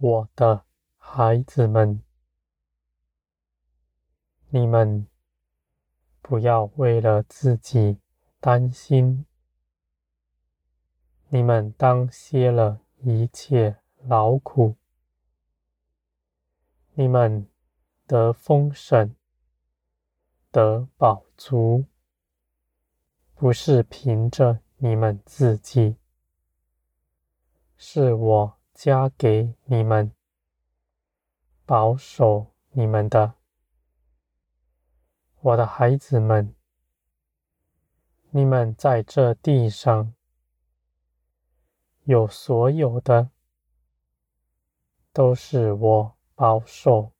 我的孩子们，你们不要为了自己担心，你们当歇了一切劳苦，你们得丰盛，得饱足，不是凭着你们自己，是我。加给你们，保守你们的，我的孩子们，你们在这地上有所有的，都是我保守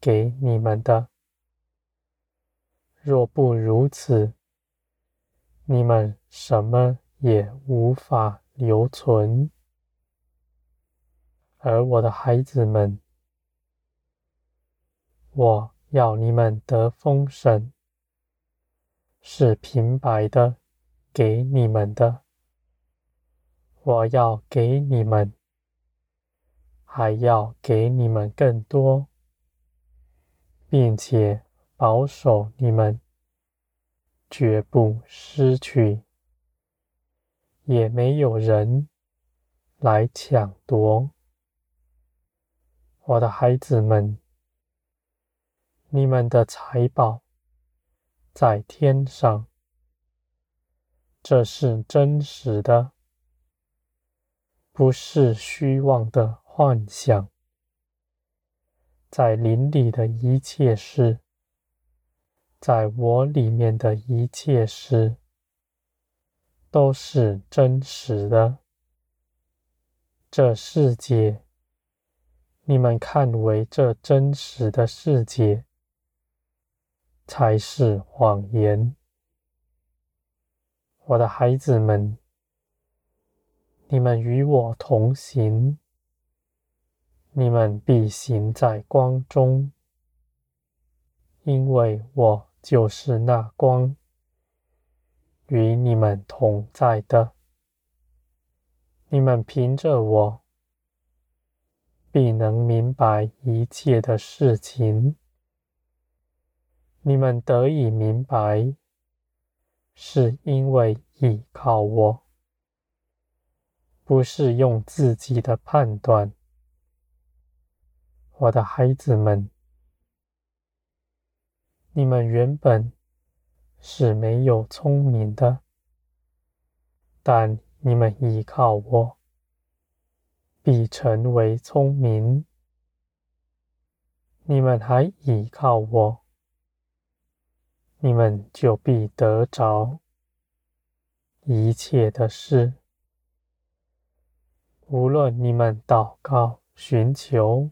给你们的。若不如此，你们什么也无法留存。而我的孩子们，我要你们得丰盛，是平白的给你们的。我要给你们，还要给你们更多，并且保守你们，绝不失去，也没有人来抢夺。我的孩子们，你们的财宝在天上，这是真实的，不是虚妄的幻想。在林里的一切事，在我里面的一切事，都是真实的。这世界。你们看为这真实的世界，才是谎言。我的孩子们，你们与我同行，你们必行在光中，因为我就是那光，与你们同在的。你们凭着我。必能明白一切的事情。你们得以明白，是因为倚靠我，不是用自己的判断。我的孩子们，你们原本是没有聪明的，但你们倚靠我。必成为聪明，你们还倚靠我，你们就必得着一切的事。无论你们祷告、寻求，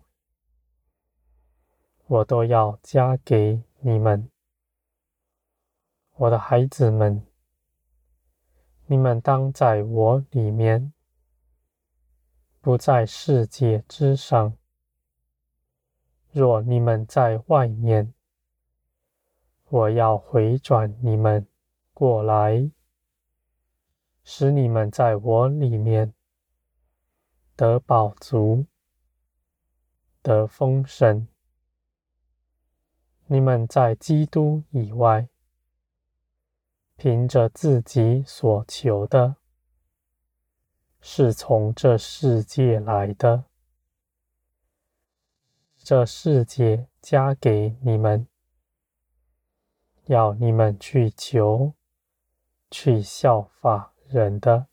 我都要加给你们。我的孩子们，你们当在我里面。不在世界之上。若你们在外面，我要回转你们过来，使你们在我里面得饱足、得丰盛。你们在基督以外，凭着自己所求的。是从这世界来的，这世界加给你们，要你们去求，去效法人的。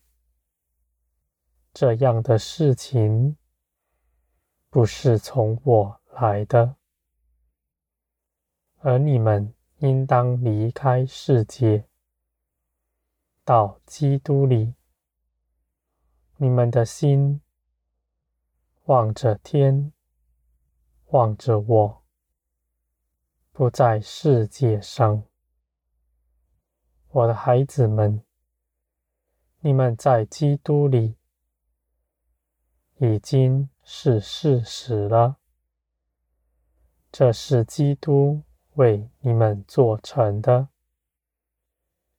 这样的事情不是从我来的，而你们应当离开世界，到基督里。你们的心望着天，望着我，不在世界上。我的孩子们，你们在基督里已经是事实了。这是基督为你们做成的，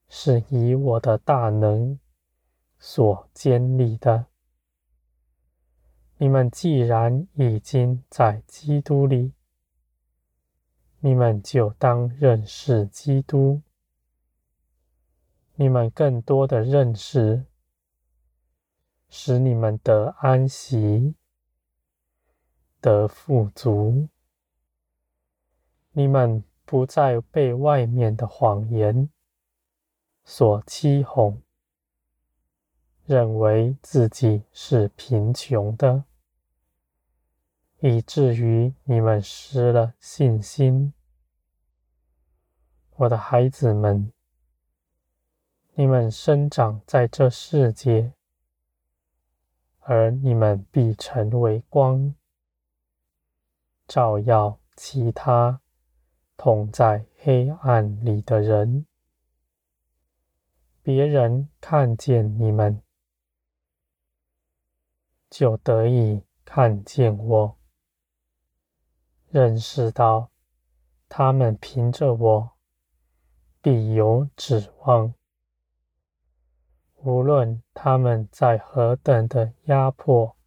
是以我的大能。所建立的，你们既然已经在基督里，你们就当认识基督。你们更多的认识，使你们得安息，得富足。你们不再被外面的谎言所欺哄，认为自己是贫穷的，以至于你们失了信心。我的孩子们，你们生长在这世界，而你们必成为光，照耀其他。同在黑暗里的人，别人看见你们，就得以看见我，认识到他们凭着我必有指望。无论他们在何等的压迫、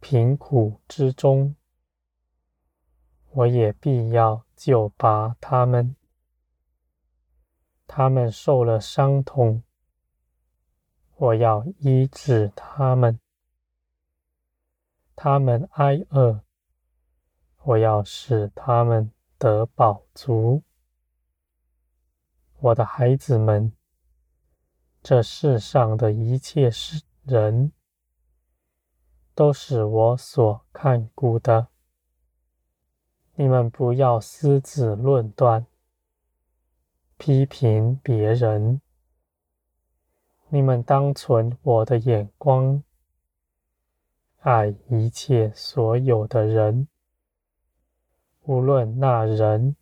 贫苦之中，我也必要。救拔他们，他们受了伤痛，我要医治他们；他们挨饿，我要使他们得饱足。我的孩子们，这世上的一切是人，都是我所看顾的。你们不要私自论断、批评别人。你们当存我的眼光，爱一切所有的人，无论那人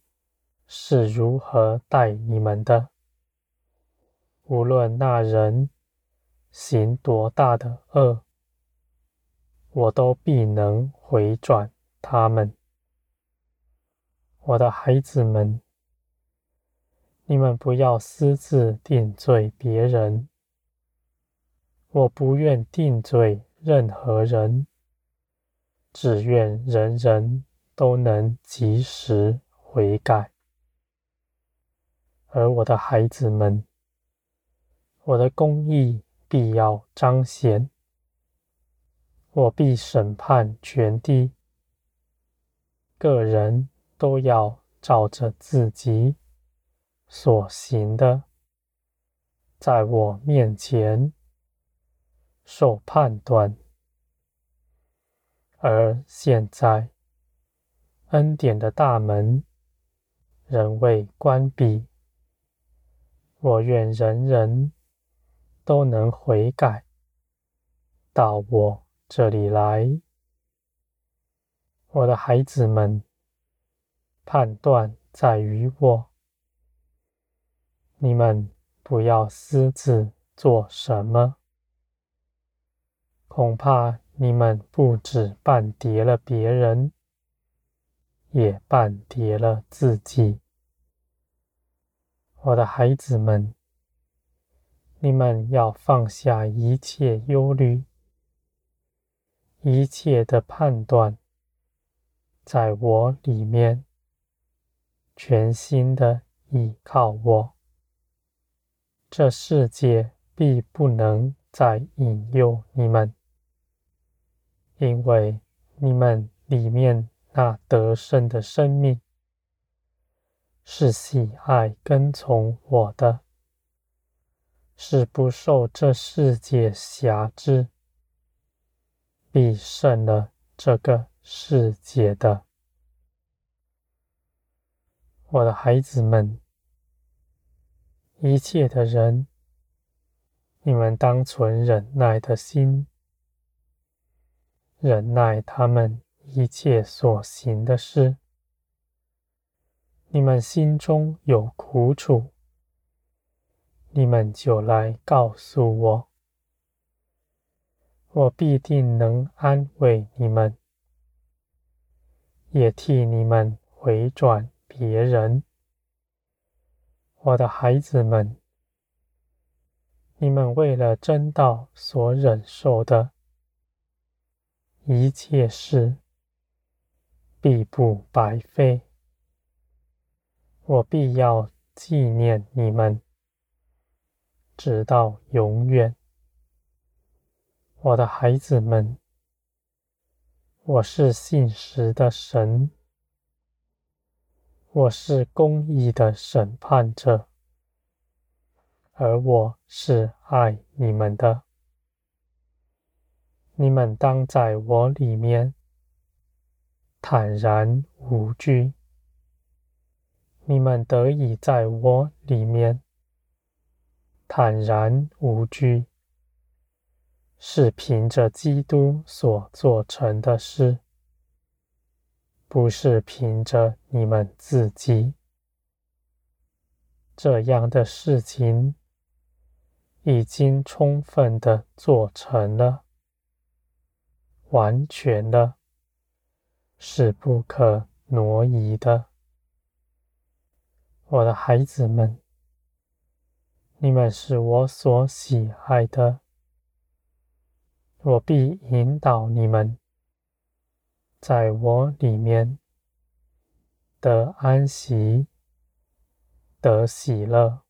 是如何待你们的，无论那人行多大的恶，我都必能回转他们。我的孩子们，你们不要私自定罪别人。我不愿定罪任何人，只愿人人都能及时悔改。而我的孩子们，我的公义必要彰显，我必审判全地，个人。都要照着自己所行的，在我面前受判断。而现在，恩典的大门仍未关闭，我愿人人都能悔改，到我这里来，我的孩子们。判断在于我，你们不要私自做什么，恐怕你们不只绊跌了别人，也绊跌了自己。我的孩子们，你们要放下一切忧虑，一切的判断，在我里面。全心的倚靠我，这世界必不能再引诱你们，因为你们里面那得胜的生命是喜爱跟从我的，是不受这世界辖制，必胜了这个世界的。我的孩子们，一切的人，你们当存忍耐的心，忍耐他们一切所行的事。你们心中有苦楚，你们就来告诉我，我必定能安慰你们，也替你们回转。别人，我的孩子们，你们为了真道所忍受的，一切事必不白费。我必要纪念你们，直到永远。我的孩子们，我是信实的神，我是公义的审判者，而我是爱你们的。你们当在我里面坦然无惧。你们得以在我里面坦然无惧。是凭着基督所做成的事，不是凭着你们自己。这样的事情已经充分的做成了，完全的，是不可挪移的。我的孩子们，你们是我所喜爱的。我必引导你们，在我里面得安息，得喜乐。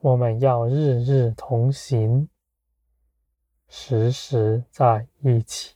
我们要日日同行，时时在一起。